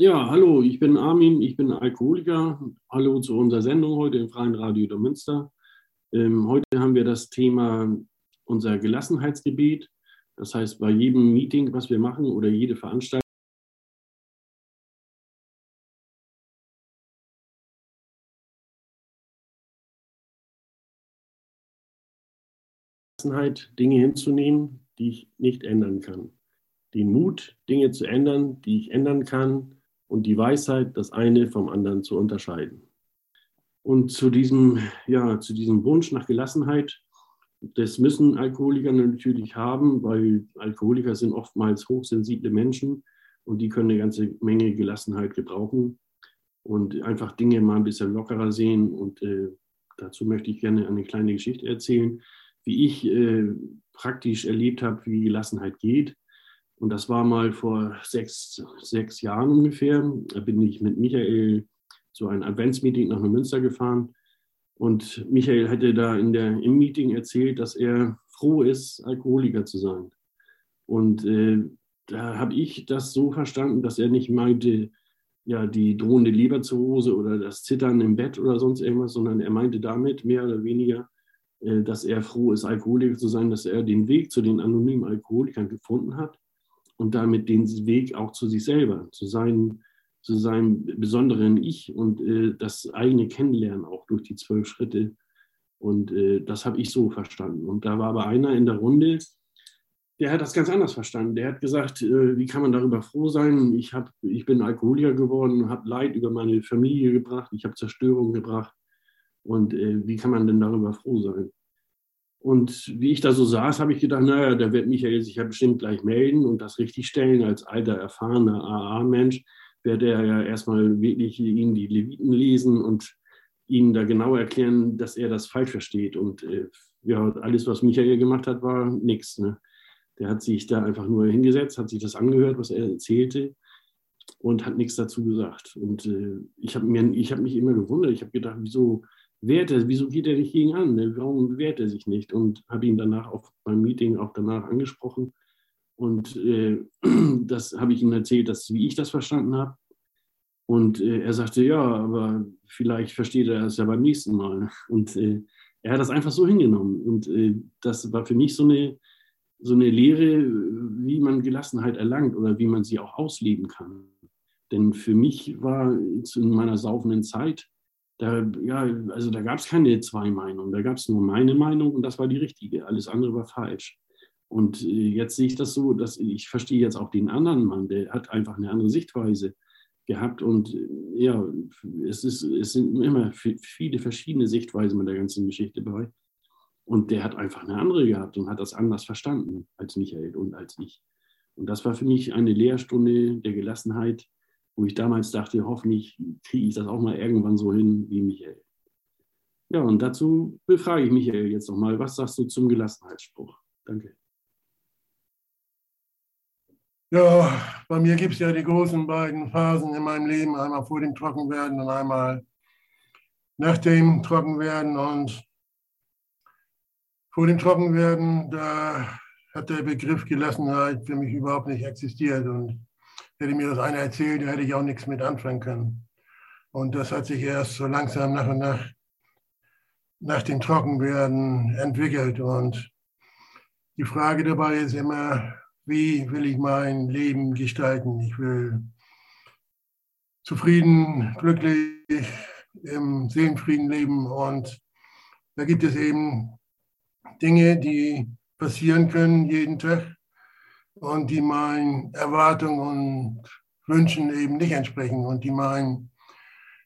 Ja, hallo, ich bin Armin, ich bin Alkoholiker. Hallo zu unserer Sendung heute im Freien Radio der Münster. Ähm, heute haben wir das Thema unser Gelassenheitsgebet. Das heißt, bei jedem Meeting, was wir machen oder jede Veranstaltung, Dinge hinzunehmen, die ich nicht ändern kann. Den Mut, Dinge zu ändern, die ich ändern kann und die Weisheit, das eine vom anderen zu unterscheiden. Und zu diesem, ja, zu diesem Wunsch nach Gelassenheit, das müssen Alkoholiker natürlich haben, weil Alkoholiker sind oftmals hochsensible Menschen und die können eine ganze Menge Gelassenheit gebrauchen und einfach Dinge mal ein bisschen lockerer sehen. Und äh, dazu möchte ich gerne eine kleine Geschichte erzählen, wie ich äh, praktisch erlebt habe, wie Gelassenheit geht. Und das war mal vor sechs, sechs Jahren ungefähr. Da bin ich mit Michael zu einem Adventsmeeting nach Münster gefahren. Und Michael hätte da in der, im Meeting erzählt, dass er froh ist, Alkoholiker zu sein. Und äh, da habe ich das so verstanden, dass er nicht meinte, ja, die drohende Leberzirrhose oder das Zittern im Bett oder sonst irgendwas, sondern er meinte damit mehr oder weniger, äh, dass er froh ist, Alkoholiker zu sein, dass er den Weg zu den anonymen Alkoholikern gefunden hat und damit den Weg auch zu sich selber, zu seinem, zu seinem besonderen Ich und äh, das eigene Kennenlernen auch durch die zwölf Schritte. Und äh, das habe ich so verstanden. Und da war aber einer in der Runde, der hat das ganz anders verstanden. Der hat gesagt, äh, wie kann man darüber froh sein? Ich, hab, ich bin Alkoholiker geworden, habe Leid über meine Familie gebracht, ich habe Zerstörung gebracht. Und äh, wie kann man denn darüber froh sein? Und wie ich da so saß, habe ich gedacht, naja, da wird Michael sich ja bestimmt gleich melden und das richtigstellen. Als alter, erfahrener AA-Mensch wird er ja erstmal wirklich Ihnen die Leviten lesen und Ihnen da genau erklären, dass er das falsch versteht. Und äh, ja, alles, was Michael gemacht hat, war nichts. Ne? Der hat sich da einfach nur hingesetzt, hat sich das angehört, was er erzählte und hat nichts dazu gesagt. Und äh, ich habe hab mich immer gewundert. Ich habe gedacht, wieso wehrt er, wieso geht er nicht gegen an? Ne? Warum wehrt er sich nicht? Und habe ihn danach auch beim Meeting auch danach angesprochen. Und äh, das habe ich ihm erzählt, dass, wie ich das verstanden habe. Und äh, er sagte, ja, aber vielleicht versteht er es ja beim nächsten Mal. Und äh, er hat das einfach so hingenommen. Und äh, das war für mich so eine, so eine Lehre, wie man Gelassenheit erlangt oder wie man sie auch ausleben kann. Denn für mich war in meiner saufenden Zeit da, ja, also da gab es keine zwei Meinungen, da gab es nur meine Meinung und das war die richtige. Alles andere war falsch. Und äh, jetzt sehe ich das so, dass ich verstehe jetzt auch den anderen Mann, der hat einfach eine andere Sichtweise gehabt. Und äh, ja, es, ist, es sind immer viele verschiedene Sichtweisen mit der ganzen Geschichte bei. Und der hat einfach eine andere gehabt und hat das anders verstanden als Michael und als ich. Und das war für mich eine Lehrstunde der Gelassenheit, wo ich damals dachte, hoffentlich kriege ich das auch mal irgendwann so hin wie Michael. Ja, und dazu befrage ich Michael jetzt nochmal, was sagst du zum Gelassenheitsspruch? Danke. Ja, bei mir gibt es ja die großen beiden Phasen in meinem Leben, einmal vor dem Trockenwerden und einmal nach dem Trockenwerden. Und vor dem Trockenwerden, da hat der Begriff Gelassenheit für mich überhaupt nicht existiert. Und hätte mir das einer erzählt, da hätte ich auch nichts mit anfangen können. Und das hat sich erst so langsam nach und nach nach dem Trockenwerden entwickelt. Und die Frage dabei ist immer, wie will ich mein Leben gestalten? Ich will zufrieden, glücklich, im Seelenfrieden leben. Und da gibt es eben Dinge, die passieren können jeden Tag und die meinen Erwartungen und Wünschen eben nicht entsprechen und die meinen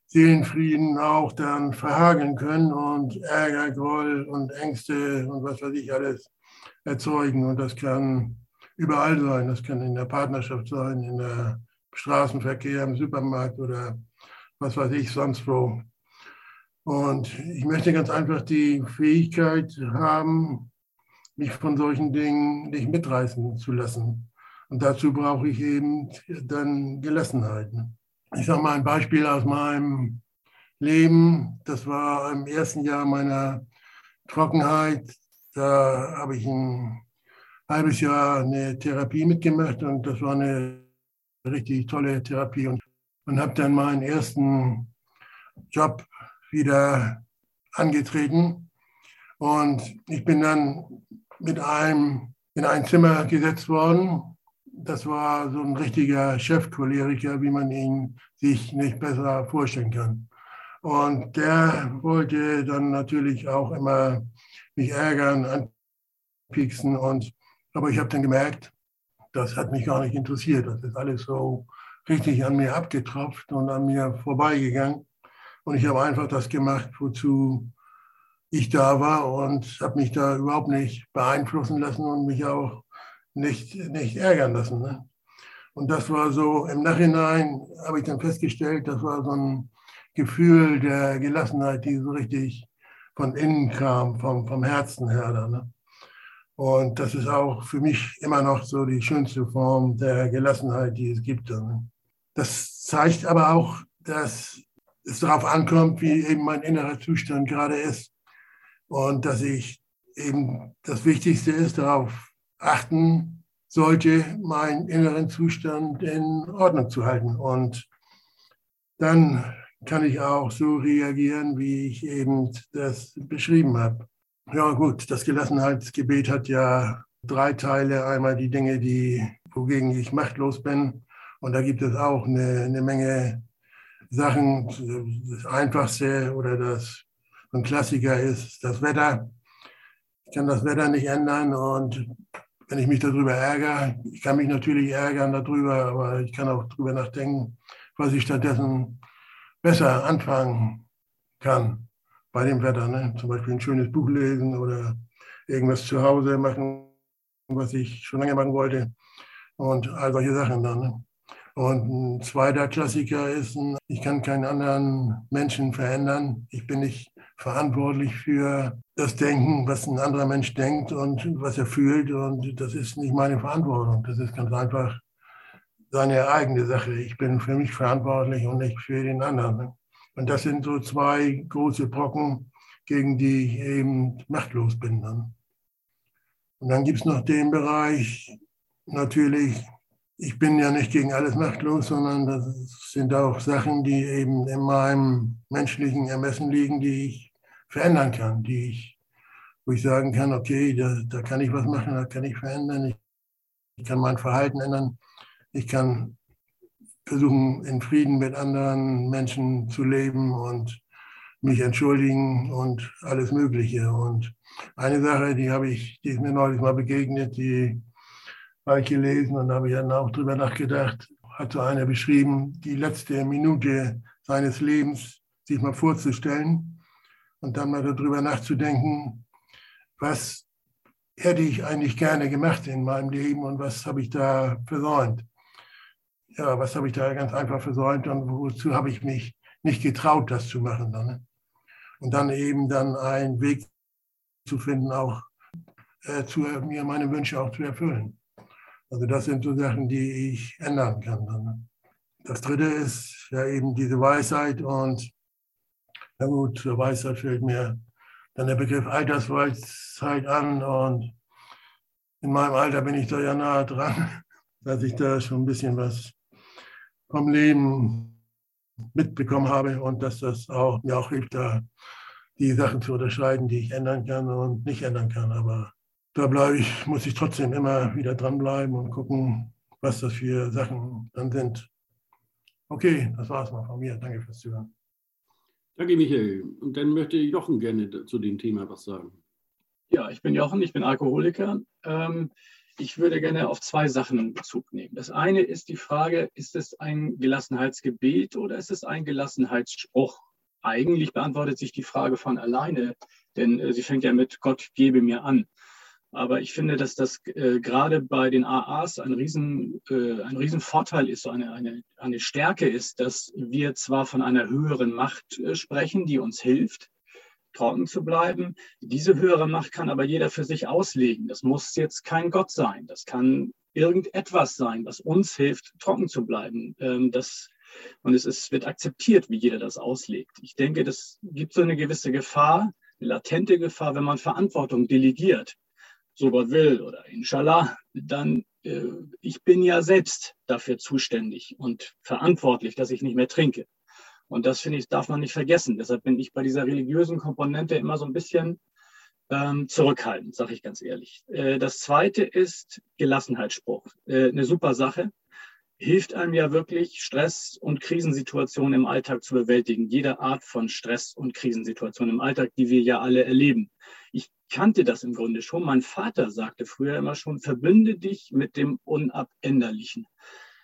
Seelenfrieden auch dann verhageln können und Ärger, Groll und Ängste und was weiß ich alles erzeugen. Und das kann überall sein. Das kann in der Partnerschaft sein, in der Straßenverkehr, im Supermarkt oder was weiß ich sonst wo. Und ich möchte ganz einfach die Fähigkeit haben, mich von solchen Dingen nicht mitreißen zu lassen. Und dazu brauche ich eben dann Gelassenheit. Ich sage mal ein Beispiel aus meinem Leben. Das war im ersten Jahr meiner Trockenheit. Da habe ich ein halbes Jahr eine Therapie mitgemacht und das war eine richtig tolle Therapie. Und und habe dann meinen ersten Job wieder angetreten. Und ich bin dann mit einem in ein Zimmer gesetzt worden. Das war so ein richtiger Chefcholeriker, wie man ihn sich nicht besser vorstellen kann. Und der wollte dann natürlich auch immer mich ärgern, anpieksen. Und, aber ich habe dann gemerkt, das hat mich gar nicht interessiert. Das ist alles so richtig an mir abgetropft und an mir vorbeigegangen. Und ich habe einfach das gemacht, wozu ich da war und habe mich da überhaupt nicht beeinflussen lassen und mich auch nicht, nicht ärgern lassen. Ne? Und das war so, im Nachhinein habe ich dann festgestellt, das war so ein Gefühl der Gelassenheit, die so richtig von innen kam, vom, vom Herzen her. Da, ne? Und das ist auch für mich immer noch so die schönste Form der Gelassenheit, die es gibt. Ne? Das zeigt aber auch, dass es darauf ankommt, wie eben mein innerer Zustand gerade ist. Und dass ich eben das Wichtigste ist, darauf achten sollte, meinen inneren Zustand in Ordnung zu halten. Und dann kann ich auch so reagieren, wie ich eben das beschrieben habe. Ja gut, das Gelassenheitsgebet hat ja drei Teile. Einmal die Dinge, die, wogegen ich machtlos bin. Und da gibt es auch eine, eine Menge Sachen. Das Einfachste oder das ein Klassiker ist das Wetter. Ich kann das Wetter nicht ändern und wenn ich mich darüber ärgere, ich kann mich natürlich ärgern darüber, aber ich kann auch darüber nachdenken, was ich stattdessen besser anfangen kann bei dem Wetter. Ne? Zum Beispiel ein schönes Buch lesen oder irgendwas zu Hause machen, was ich schon lange machen wollte. Und all solche Sachen dann. Ne? Und ein zweiter Klassiker ist, ich kann keinen anderen Menschen verändern. Ich bin nicht verantwortlich für das Denken, was ein anderer Mensch denkt und was er fühlt. Und das ist nicht meine Verantwortung. Das ist ganz einfach seine eigene Sache. Ich bin für mich verantwortlich und nicht für den anderen. Und das sind so zwei große Brocken, gegen die ich eben machtlos bin. Dann. Und dann gibt es noch den Bereich, natürlich, ich bin ja nicht gegen alles machtlos, sondern das sind auch Sachen, die eben in meinem menschlichen Ermessen liegen, die ich verändern kann, die ich, wo ich sagen kann, okay, da, da kann ich was machen, da kann ich verändern, ich, ich kann mein Verhalten ändern ich kann versuchen, in Frieden mit anderen Menschen zu leben und mich entschuldigen und alles Mögliche. Und eine Sache, die habe ich, die ist mir neulich mal begegnet, die habe ich gelesen und habe ich dann auch drüber nachgedacht, hat so einer beschrieben, die letzte Minute seines Lebens sich mal vorzustellen und dann mal darüber nachzudenken, was hätte ich eigentlich gerne gemacht in meinem Leben und was habe ich da versäumt ja, was habe ich da ganz einfach versäumt und wozu habe ich mich nicht getraut, das zu machen. Ne? Und dann eben dann einen Weg zu finden, auch äh, zu, mir meine Wünsche auch zu erfüllen. Also das sind so Sachen, die ich ändern kann. Dann, ne? Das dritte ist ja eben diese Weisheit und na gut, Weisheit fällt mir dann der Begriff Altersweisheit an und in meinem Alter bin ich da ja nahe dran, dass ich da schon ein bisschen was vom Leben mitbekommen habe und dass das auch, mir auch hilft, da die Sachen zu unterscheiden, die ich ändern kann und nicht ändern kann. Aber da bleibe ich, muss ich trotzdem immer wieder dranbleiben und gucken, was das für Sachen dann sind. Okay, das war es mal von mir. Danke fürs Zuhören. Danke, Michael. Und dann möchte Jochen gerne zu dem Thema was sagen. Ja, ich bin Jochen, ich bin Alkoholiker. Ähm, ich würde gerne auf zwei Sachen Bezug nehmen. Das eine ist die Frage, ist es ein Gelassenheitsgebet oder ist es ein Gelassenheitsspruch? Eigentlich beantwortet sich die Frage von alleine, denn äh, sie fängt ja mit Gott gebe mir an. Aber ich finde, dass das äh, gerade bei den AAs ein riesen, äh, ein riesen Vorteil ist, so eine, eine, eine Stärke ist, dass wir zwar von einer höheren Macht äh, sprechen, die uns hilft, trocken zu bleiben. Diese höhere Macht kann aber jeder für sich auslegen. Das muss jetzt kein Gott sein. Das kann irgendetwas sein, was uns hilft, trocken zu bleiben. Ähm, das, und es ist, wird akzeptiert, wie jeder das auslegt. Ich denke, das gibt so eine gewisse Gefahr, eine latente Gefahr, wenn man Verantwortung delegiert, so Gott will oder inshallah, dann äh, ich bin ja selbst dafür zuständig und verantwortlich, dass ich nicht mehr trinke. Und das finde ich, darf man nicht vergessen. Deshalb bin ich bei dieser religiösen Komponente immer so ein bisschen ähm, zurückhaltend, sage ich ganz ehrlich. Äh, das zweite ist Gelassenheitsspruch. Äh, eine super Sache. Hilft einem ja wirklich, Stress und Krisensituationen im Alltag zu bewältigen. Jede Art von Stress und Krisensituationen im Alltag, die wir ja alle erleben. Ich kannte das im Grunde schon. Mein Vater sagte früher immer schon, verbünde dich mit dem Unabänderlichen.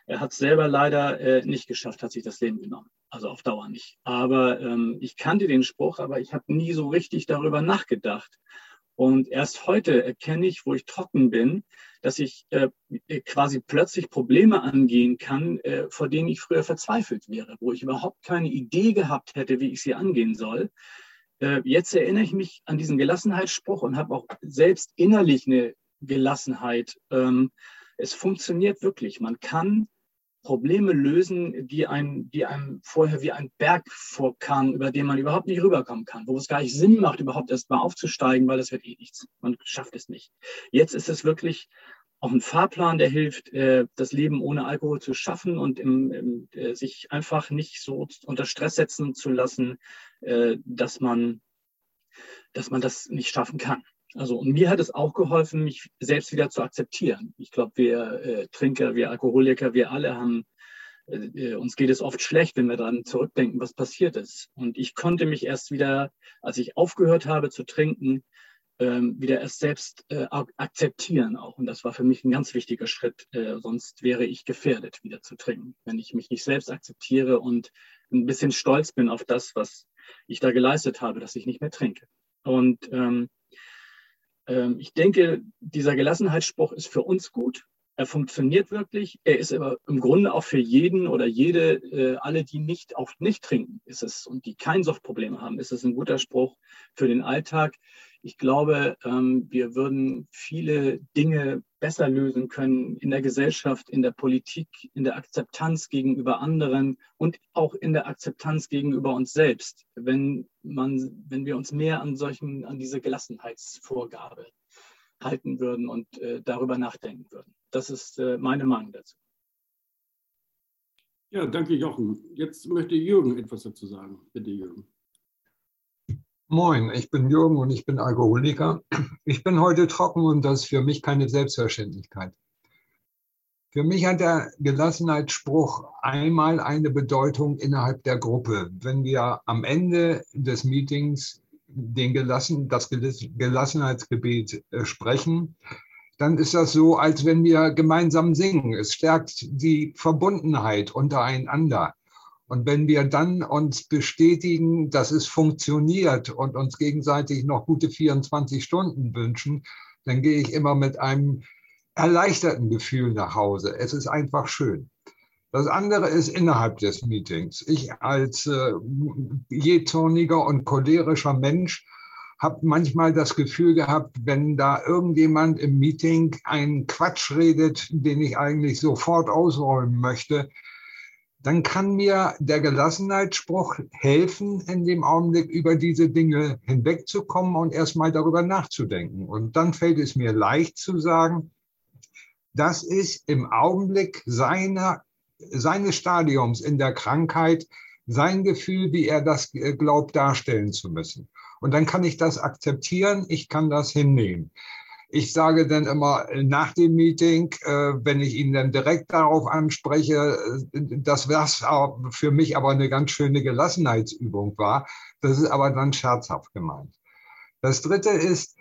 Er hat es selber leider äh, nicht geschafft, hat sich das Leben genommen. Also auf Dauer nicht. Aber ähm, ich kannte den Spruch, aber ich habe nie so richtig darüber nachgedacht. Und erst heute erkenne ich, wo ich trocken bin, dass ich äh, quasi plötzlich Probleme angehen kann, äh, vor denen ich früher verzweifelt wäre, wo ich überhaupt keine Idee gehabt hätte, wie ich sie angehen soll. Äh, jetzt erinnere ich mich an diesen Gelassenheitsspruch und habe auch selbst innerlich eine Gelassenheit. Ähm, es funktioniert wirklich. Man kann Probleme lösen, die einem, die einem vorher wie ein Berg vorkamen, über den man überhaupt nicht rüberkommen kann, wo es gar nicht Sinn macht, überhaupt erst mal aufzusteigen, weil das wird eh nichts. Man schafft es nicht. Jetzt ist es wirklich auch ein Fahrplan, der hilft, äh, das Leben ohne Alkohol zu schaffen und im, im, äh, sich einfach nicht so unter Stress setzen zu lassen, äh, dass man, dass man das nicht schaffen kann. Also und mir hat es auch geholfen, mich selbst wieder zu akzeptieren. Ich glaube, wir äh, Trinker, wir Alkoholiker, wir alle haben, äh, uns geht es oft schlecht, wenn wir daran zurückdenken, was passiert ist. Und ich konnte mich erst wieder, als ich aufgehört habe zu trinken, wieder erst selbst äh, akzeptieren auch. Und das war für mich ein ganz wichtiger Schritt. Äh, sonst wäre ich gefährdet, wieder zu trinken. Wenn ich mich nicht selbst akzeptiere und ein bisschen stolz bin auf das, was ich da geleistet habe, dass ich nicht mehr trinke. Und ähm, ähm, ich denke, dieser Gelassenheitsspruch ist für uns gut. Er funktioniert wirklich. Er ist aber im Grunde auch für jeden oder jede, äh, alle, die nicht auch nicht trinken, ist es und die kein Suchtproblem haben, ist es ein guter Spruch für den Alltag. Ich glaube, ähm, wir würden viele Dinge besser lösen können in der Gesellschaft, in der Politik, in der Akzeptanz gegenüber anderen und auch in der Akzeptanz gegenüber uns selbst, wenn man, wenn wir uns mehr an solchen, an diese Gelassenheitsvorgabe halten würden und äh, darüber nachdenken würden. Das ist äh, meine Meinung dazu. Ja, danke Jochen. Jetzt möchte Jürgen etwas dazu sagen. Bitte Jürgen. Moin, ich bin Jürgen und ich bin Alkoholiker. Ich bin heute trocken und das ist für mich keine Selbstverständlichkeit. Für mich hat der Gelassenheitsspruch einmal eine Bedeutung innerhalb der Gruppe. Wenn wir am Ende des Meetings den Gelassen, das Gelassenheitsgebet äh, sprechen, dann ist das so, als wenn wir gemeinsam singen. Es stärkt die Verbundenheit untereinander. Und wenn wir dann uns bestätigen, dass es funktioniert und uns gegenseitig noch gute 24 Stunden wünschen, dann gehe ich immer mit einem erleichterten Gefühl nach Hause. Es ist einfach schön. Das andere ist innerhalb des Meetings. Ich als äh, jähzorniger und cholerischer Mensch habe manchmal das Gefühl gehabt, wenn da irgendjemand im Meeting einen Quatsch redet, den ich eigentlich sofort ausräumen möchte, dann kann mir der Gelassenheitsspruch helfen, in dem Augenblick über diese Dinge hinwegzukommen und erstmal darüber nachzudenken. Und dann fällt es mir leicht zu sagen, das ist im Augenblick seiner, seines Stadiums in der Krankheit sein Gefühl, wie er das glaubt darstellen zu müssen. Und dann kann ich das akzeptieren, ich kann das hinnehmen. Ich sage dann immer nach dem Meeting, äh, wenn ich ihn dann direkt darauf anspreche, äh, dass das für mich aber eine ganz schöne Gelassenheitsübung war. Das ist aber dann scherzhaft gemeint. Das dritte ist,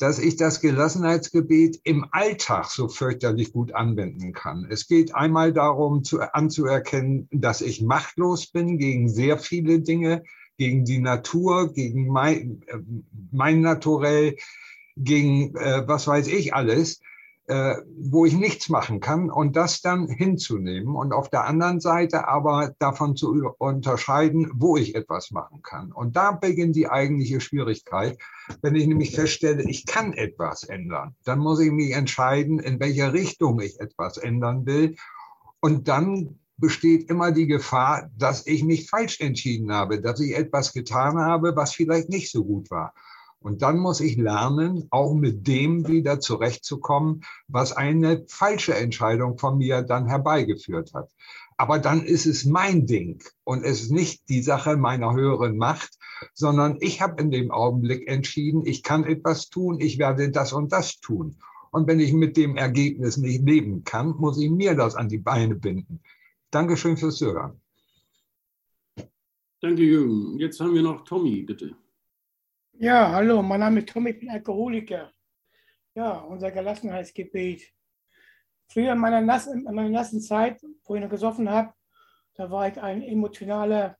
dass ich das Gelassenheitsgebet im Alltag so fürchterlich gut anwenden kann. Es geht einmal darum, zu, anzuerkennen, dass ich machtlos bin gegen sehr viele Dinge, gegen die Natur, gegen mein, äh, mein Naturell, gegen äh, was weiß ich alles, äh, wo ich nichts machen kann und das dann hinzunehmen und auf der anderen Seite aber davon zu unterscheiden, wo ich etwas machen kann. Und da beginnt die eigentliche Schwierigkeit. Wenn ich nämlich feststelle, ich kann etwas ändern, dann muss ich mich entscheiden, in welcher Richtung ich etwas ändern will. Und dann besteht immer die Gefahr, dass ich mich falsch entschieden habe, dass ich etwas getan habe, was vielleicht nicht so gut war. Und dann muss ich lernen, auch mit dem wieder zurechtzukommen, was eine falsche Entscheidung von mir dann herbeigeführt hat. Aber dann ist es mein Ding und es ist nicht die Sache meiner höheren Macht, sondern ich habe in dem Augenblick entschieden, ich kann etwas tun, ich werde das und das tun. Und wenn ich mit dem Ergebnis nicht leben kann, muss ich mir das an die Beine binden. Dankeschön fürs Zuhören. Danke, Jürgen. Jetzt haben wir noch Tommy, bitte. Ja, hallo, mein Name ist Tommy, ich bin Alkoholiker. Ja, unser Gelassenheitsgebet. Früher in meiner, Nass, in meiner nassen Zeit, wo ich noch gesoffen habe, da war ich ein emotionaler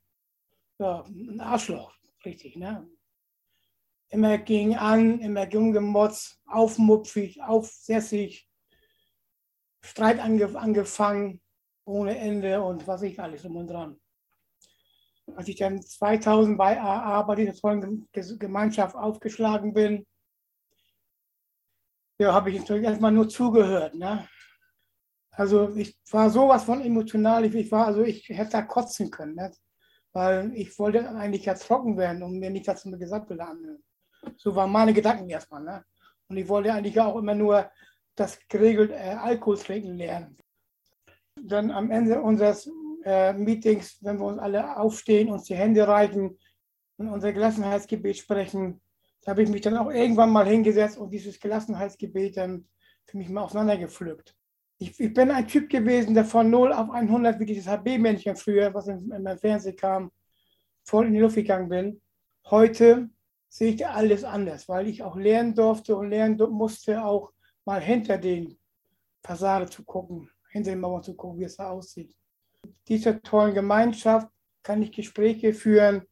ja, ein Arschloch, richtig. Ne? Immer ging an, immer gemotzt, aufmupfig, aufsässig, Streit ange, angefangen, ohne Ende und was ich alles um und dran als ich dann 2000 bei AA bei dieser tollen Gemeinschaft aufgeschlagen bin, ja, habe ich natürlich erstmal nur zugehört. Ne? Also ich war sowas von emotional, ich, war, also ich hätte da kotzen können, ne? weil ich wollte eigentlich ja trocken werden und mir nicht das mit Gesamtbild anhören. So waren meine Gedanken erstmal. Ne? Und ich wollte eigentlich auch immer nur das geregelt äh, Alkohol trinken lernen. Dann am Ende unseres äh, Meetings, wenn wir uns alle aufstehen, uns die Hände reichen und unser Gelassenheitsgebet sprechen. Da habe ich mich dann auch irgendwann mal hingesetzt und dieses Gelassenheitsgebet dann für mich mal auseinandergepflückt. Ich, ich bin ein Typ gewesen, der von 0 auf 100, wie dieses HB-Männchen früher, was in, in meinem Fernsehen kam, voll in die Luft gegangen bin. Heute sehe ich alles anders, weil ich auch lernen durfte und lernen musste, auch mal hinter den Fassade zu gucken, hinter den Mauern zu gucken, wie es da aussieht dieser tollen Gemeinschaft kann ich Gespräche führen,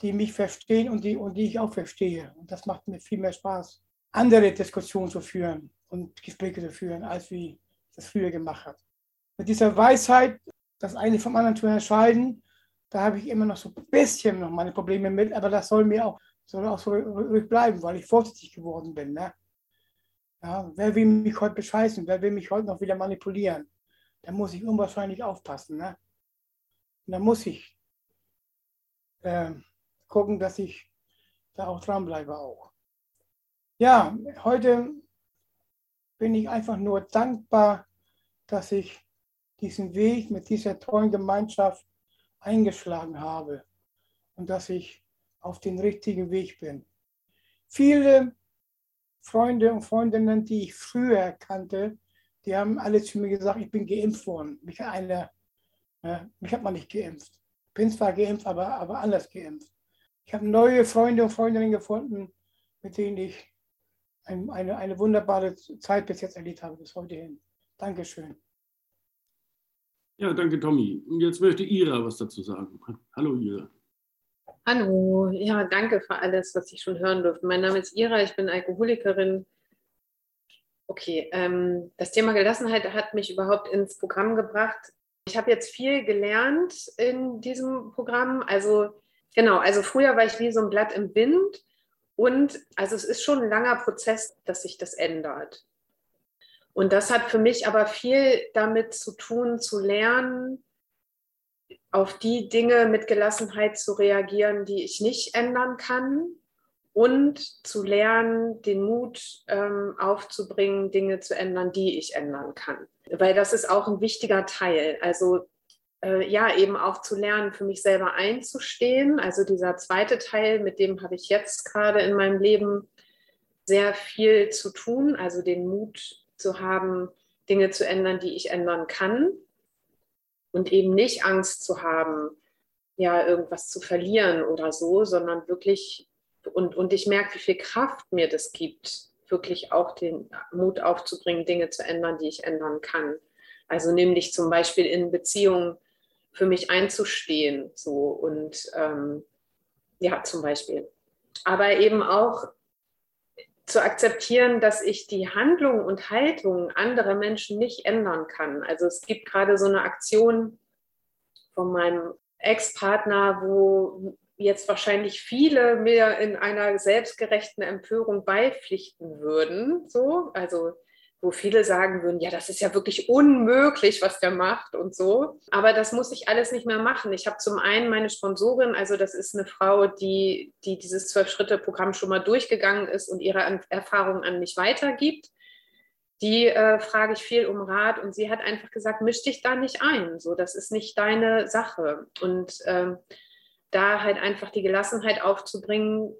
die mich verstehen und die, und die ich auch verstehe. Und das macht mir viel mehr Spaß, andere Diskussionen zu führen und Gespräche zu führen, als wie ich das früher gemacht habe. Mit dieser Weisheit, das eine vom anderen zu entscheiden, da habe ich immer noch so ein bisschen noch meine Probleme mit, aber das soll mir auch, soll auch so ruhig bleiben, weil ich vorsichtig geworden bin. Ne? Ja, wer will mich heute bescheißen? Wer will mich heute noch wieder manipulieren? Da muss ich unwahrscheinlich aufpassen. Ne? Da muss ich äh, gucken, dass ich da auch dranbleibe auch. Ja, heute bin ich einfach nur dankbar, dass ich diesen Weg mit dieser tollen Gemeinschaft eingeschlagen habe und dass ich auf den richtigen Weg bin. Viele Freunde und Freundinnen, die ich früher kannte, die haben alle zu mir gesagt, ich bin geimpft worden. Mich, eine, äh, mich hat man nicht geimpft. Ich bin zwar geimpft, aber, aber anders geimpft. Ich habe neue Freunde und Freundinnen gefunden, mit denen ich ein, eine, eine wunderbare Zeit bis jetzt erlebt habe, bis heute hin. Dankeschön. Ja, danke, Tommy. Und jetzt möchte Ira was dazu sagen. Hallo, Ira. Hallo, ja, danke für alles, was ich schon hören durfte. Mein Name ist Ira, ich bin Alkoholikerin, Okay, ähm, das Thema Gelassenheit hat mich überhaupt ins Programm gebracht. Ich habe jetzt viel gelernt in diesem Programm. Also genau, also früher war ich wie so ein Blatt im Wind und also es ist schon ein langer Prozess, dass sich das ändert. Und das hat für mich aber viel damit zu tun, zu lernen, auf die Dinge mit Gelassenheit zu reagieren, die ich nicht ändern kann und zu lernen, den Mut ähm, aufzubringen, Dinge zu ändern, die ich ändern kann. Weil das ist auch ein wichtiger Teil. Also äh, ja, eben auch zu lernen, für mich selber einzustehen. Also dieser zweite Teil, mit dem habe ich jetzt gerade in meinem Leben sehr viel zu tun. Also den Mut zu haben, Dinge zu ändern, die ich ändern kann. Und eben nicht Angst zu haben, ja, irgendwas zu verlieren oder so, sondern wirklich und, und ich merke, wie viel Kraft mir das gibt, wirklich auch den Mut aufzubringen, Dinge zu ändern, die ich ändern kann. Also nämlich zum Beispiel in Beziehungen für mich einzustehen, so und ähm, ja, zum Beispiel. Aber eben auch zu akzeptieren, dass ich die Handlungen und Haltungen anderer Menschen nicht ändern kann. Also es gibt gerade so eine Aktion von meinem Ex-Partner, wo jetzt wahrscheinlich viele mir in einer selbstgerechten Empörung beipflichten würden. So, also wo viele sagen würden, ja, das ist ja wirklich unmöglich, was der macht und so. Aber das muss ich alles nicht mehr machen. Ich habe zum einen meine Sponsorin, also das ist eine Frau, die, die dieses Zwölf-Schritte-Programm schon mal durchgegangen ist und ihre Erfahrungen an mich weitergibt. Die äh, frage ich viel um Rat und sie hat einfach gesagt, misch dich da nicht ein. So, das ist nicht deine Sache. Und ähm, da halt einfach die Gelassenheit aufzubringen,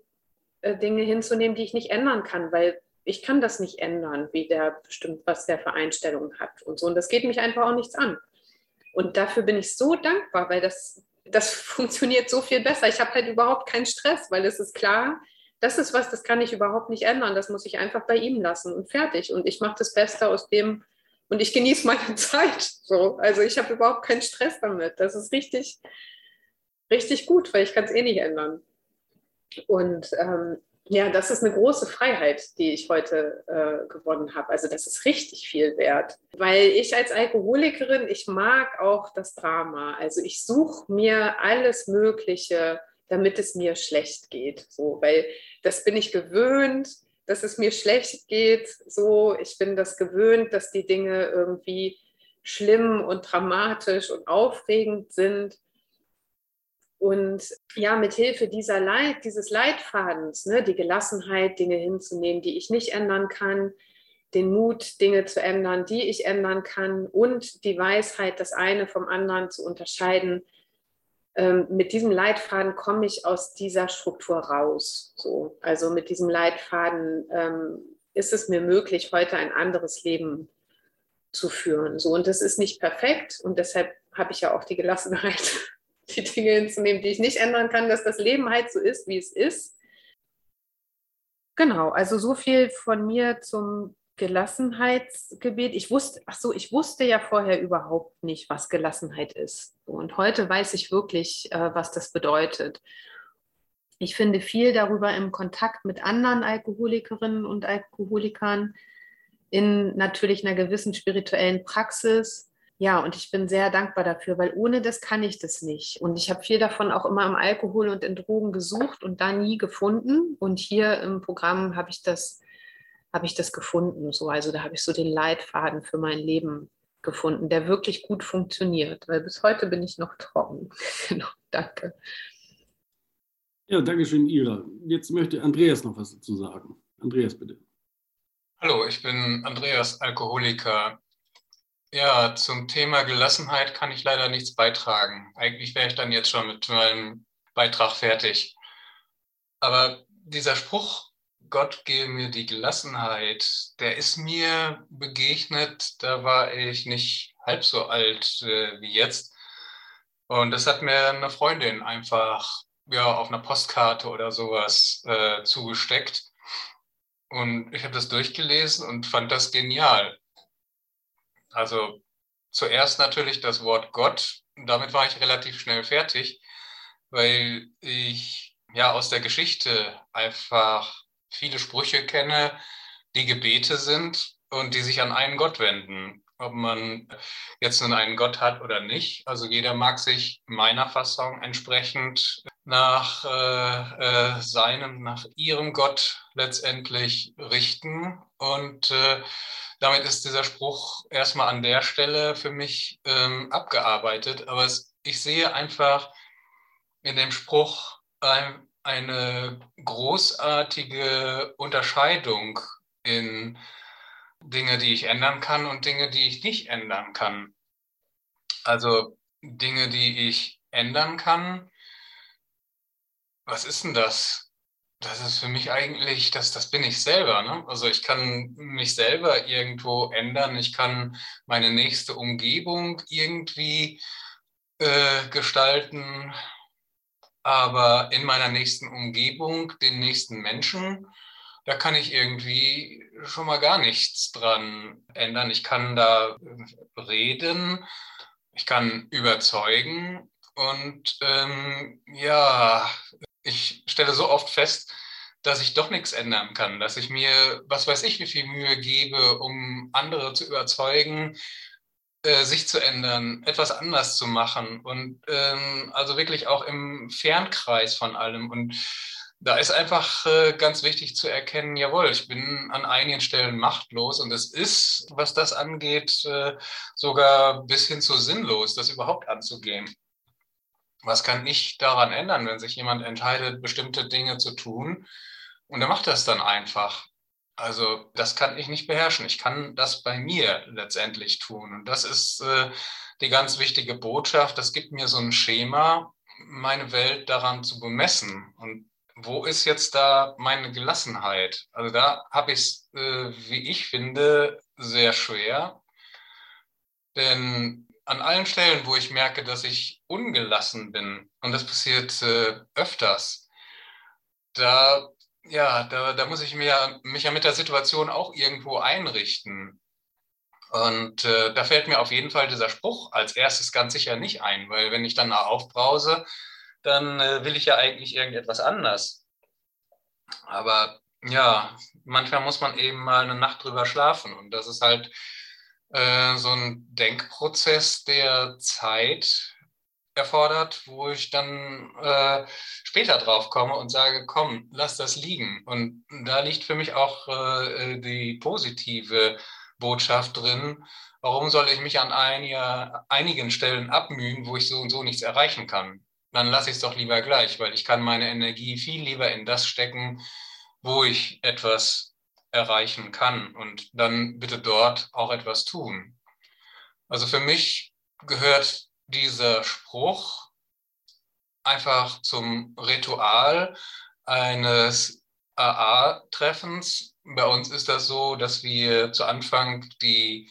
äh, Dinge hinzunehmen, die ich nicht ändern kann, weil ich kann das nicht ändern, wie der bestimmt, was der für Einstellungen hat und so. Und das geht mich einfach auch nichts an. Und dafür bin ich so dankbar, weil das, das funktioniert so viel besser. Ich habe halt überhaupt keinen Stress, weil es ist klar, das ist was, das kann ich überhaupt nicht ändern. Das muss ich einfach bei ihm lassen und fertig. Und ich mache das Beste aus dem und ich genieße meine Zeit. So. Also ich habe überhaupt keinen Stress damit. Das ist richtig, richtig gut, weil ich kann es eh nicht ändern. Und ähm, ja, das ist eine große Freiheit, die ich heute äh, gewonnen habe. Also das ist richtig viel wert, weil ich als Alkoholikerin, ich mag auch das Drama. Also ich suche mir alles Mögliche, damit es mir schlecht geht. So, weil das bin ich gewöhnt, dass es mir schlecht geht. So, ich bin das gewöhnt, dass die Dinge irgendwie schlimm und dramatisch und aufregend sind. Und ja, mit Hilfe dieser Leit, dieses Leitfadens, ne, die Gelassenheit, Dinge hinzunehmen, die ich nicht ändern kann, den Mut, Dinge zu ändern, die ich ändern kann und die Weisheit, das eine vom anderen zu unterscheiden. Ähm, mit diesem Leitfaden komme ich aus dieser Struktur raus. So. Also mit diesem Leitfaden ähm, ist es mir möglich, heute ein anderes Leben zu führen. So. Und das ist nicht perfekt und deshalb habe ich ja auch die Gelassenheit die Dinge hinzunehmen, die ich nicht ändern kann, dass das Leben halt so ist, wie es ist. Genau, also so viel von mir zum Gelassenheitsgebet. Ich wusste, ach so, ich wusste ja vorher überhaupt nicht, was Gelassenheit ist. Und heute weiß ich wirklich, äh, was das bedeutet. Ich finde viel darüber im Kontakt mit anderen Alkoholikerinnen und Alkoholikern in natürlich einer gewissen spirituellen Praxis ja, und ich bin sehr dankbar dafür, weil ohne das kann ich das nicht. Und ich habe viel davon auch immer im Alkohol und in Drogen gesucht und da nie gefunden. Und hier im Programm habe ich das, habe ich das gefunden. So, also da habe ich so den Leitfaden für mein Leben gefunden, der wirklich gut funktioniert. Weil bis heute bin ich noch trocken. genau, danke. Ja, danke schön, Ira. Jetzt möchte Andreas noch was dazu sagen. Andreas, bitte. Hallo, ich bin Andreas, Alkoholiker. Ja, zum Thema Gelassenheit kann ich leider nichts beitragen. Eigentlich wäre ich dann jetzt schon mit meinem Beitrag fertig. Aber dieser Spruch, Gott gebe mir die Gelassenheit, der ist mir begegnet, da war ich nicht halb so alt äh, wie jetzt. Und das hat mir eine Freundin einfach ja, auf einer Postkarte oder sowas äh, zugesteckt. Und ich habe das durchgelesen und fand das genial. Also zuerst natürlich das Wort Gott. Damit war ich relativ schnell fertig, weil ich ja aus der Geschichte einfach viele Sprüche kenne, die Gebete sind und die sich an einen Gott wenden. Ob man jetzt nun einen Gott hat oder nicht. Also jeder mag sich meiner Fassung entsprechend nach äh, äh, seinem, nach ihrem Gott letztendlich richten. Und äh, damit ist dieser Spruch erstmal an der Stelle für mich ähm, abgearbeitet. Aber es, ich sehe einfach in dem Spruch ein, eine großartige Unterscheidung in Dinge, die ich ändern kann und Dinge, die ich nicht ändern kann. Also Dinge, die ich ändern kann. Was ist denn das? Das ist für mich eigentlich, das, das bin ich selber. Ne? Also ich kann mich selber irgendwo ändern. Ich kann meine nächste Umgebung irgendwie äh, gestalten. Aber in meiner nächsten Umgebung, den nächsten Menschen, da kann ich irgendwie schon mal gar nichts dran ändern. Ich kann da reden, ich kann überzeugen und ähm, ja, ich stelle so oft fest, dass ich doch nichts ändern kann, dass ich mir, was weiß ich, wie viel Mühe gebe, um andere zu überzeugen, äh, sich zu ändern, etwas anders zu machen und ähm, also wirklich auch im Fernkreis von allem. Und da ist einfach äh, ganz wichtig zu erkennen, jawohl, ich bin an einigen Stellen machtlos und es ist, was das angeht, äh, sogar bis hin zu sinnlos, das überhaupt anzugehen. Was kann ich daran ändern, wenn sich jemand entscheidet, bestimmte Dinge zu tun und er macht das dann einfach? Also das kann ich nicht beherrschen. Ich kann das bei mir letztendlich tun. Und das ist äh, die ganz wichtige Botschaft. Das gibt mir so ein Schema, meine Welt daran zu bemessen. Und wo ist jetzt da meine Gelassenheit? Also da habe ich es, äh, wie ich finde, sehr schwer. Denn an allen Stellen, wo ich merke, dass ich ungelassen bin, und das passiert äh, öfters, da, ja, da, da muss ich mir, mich ja mit der Situation auch irgendwo einrichten. Und äh, da fällt mir auf jeden Fall dieser Spruch als erstes ganz sicher nicht ein, weil wenn ich dann aufbrause, dann äh, will ich ja eigentlich irgendetwas anders. Aber ja, manchmal muss man eben mal eine Nacht drüber schlafen. Und das ist halt äh, so ein Denkprozess, der Zeit erfordert, wo ich dann äh, später drauf komme und sage, komm, lass das liegen. Und da liegt für mich auch äh, die positive Botschaft drin. Warum soll ich mich an einiger, einigen Stellen abmühen, wo ich so und so nichts erreichen kann? dann lasse ich es doch lieber gleich, weil ich kann meine Energie viel lieber in das stecken, wo ich etwas erreichen kann und dann bitte dort auch etwas tun. Also für mich gehört dieser Spruch einfach zum Ritual eines AA-Treffens. Bei uns ist das so, dass wir zu Anfang die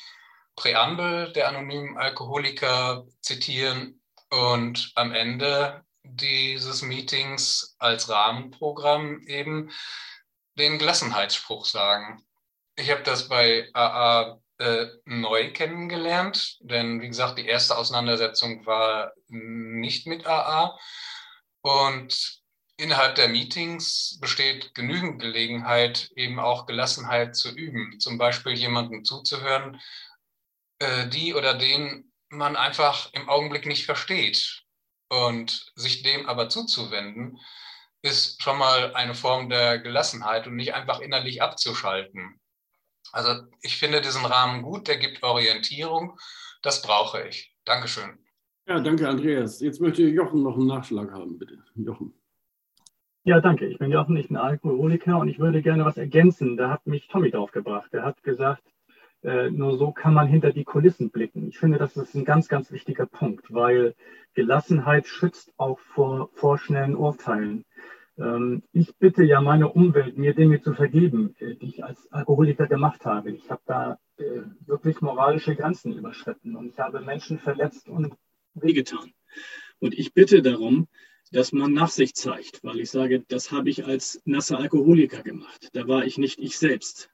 Präambel der anonymen Alkoholiker zitieren und am Ende dieses Meetings als Rahmenprogramm eben den Gelassenheitsspruch sagen. Ich habe das bei AA äh, neu kennengelernt, denn wie gesagt, die erste Auseinandersetzung war nicht mit AA. Und innerhalb der Meetings besteht genügend Gelegenheit, eben auch Gelassenheit zu üben. Zum Beispiel jemandem zuzuhören, äh, die oder den man einfach im Augenblick nicht versteht. Und sich dem aber zuzuwenden, ist schon mal eine Form der Gelassenheit und nicht einfach innerlich abzuschalten. Also ich finde diesen Rahmen gut, der gibt Orientierung. Das brauche ich. Dankeschön. Ja, danke, Andreas. Jetzt möchte Jochen noch einen Nachschlag haben, bitte. Jochen. Ja, danke. Ich bin Jochen, ich bin Alkoholiker und ich würde gerne was ergänzen. Da hat mich Tommy draufgebracht. Er hat gesagt, nur so kann man hinter die Kulissen blicken. Ich finde, das ist ein ganz, ganz wichtiger Punkt, weil Gelassenheit schützt auch vor, schnellen Urteilen. Ähm, ich bitte ja meine Umwelt, mir Dinge zu vergeben, äh, die ich als Alkoholiker gemacht habe. Ich habe da äh, wirklich moralische Grenzen überschritten und ich habe Menschen verletzt und wehgetan. Und ich bitte darum, dass man Nachsicht zeigt, weil ich sage, das habe ich als nasser Alkoholiker gemacht. Da war ich nicht ich selbst.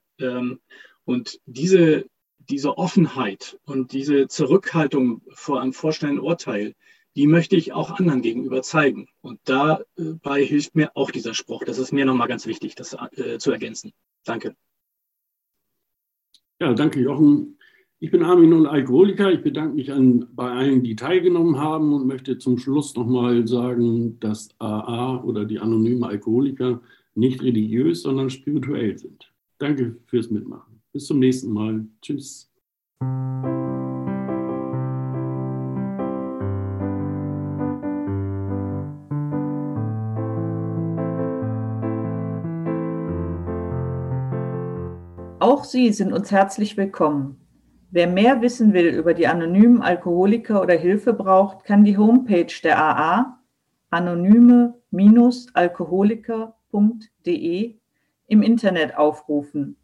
Und diese, diese Offenheit und diese Zurückhaltung vor einem vorstellenden Urteil, die möchte ich auch anderen gegenüber zeigen. Und dabei hilft mir auch dieser Spruch. Das ist mir nochmal ganz wichtig, das äh, zu ergänzen. Danke. Ja, danke, Jochen. Ich bin Armin und Alkoholiker. Ich bedanke mich an, bei allen, die teilgenommen haben und möchte zum Schluss nochmal sagen, dass AA oder die anonymen Alkoholiker nicht religiös, sondern spirituell sind. Danke fürs Mitmachen. Bis zum nächsten Mal. Tschüss. Auch Sie sind uns herzlich willkommen. Wer mehr wissen will über die anonymen Alkoholiker oder Hilfe braucht, kann die Homepage der AA anonyme-alkoholiker.de im Internet aufrufen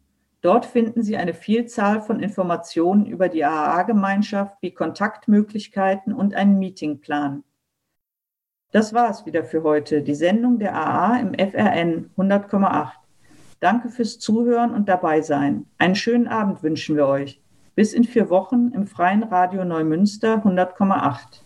Dort finden Sie eine Vielzahl von Informationen über die AA-Gemeinschaft wie Kontaktmöglichkeiten und einen Meetingplan. Das war es wieder für heute, die Sendung der AA im FRN 100,8. Danke fürs Zuhören und dabei sein. Einen schönen Abend wünschen wir euch. Bis in vier Wochen im Freien Radio Neumünster 100,8.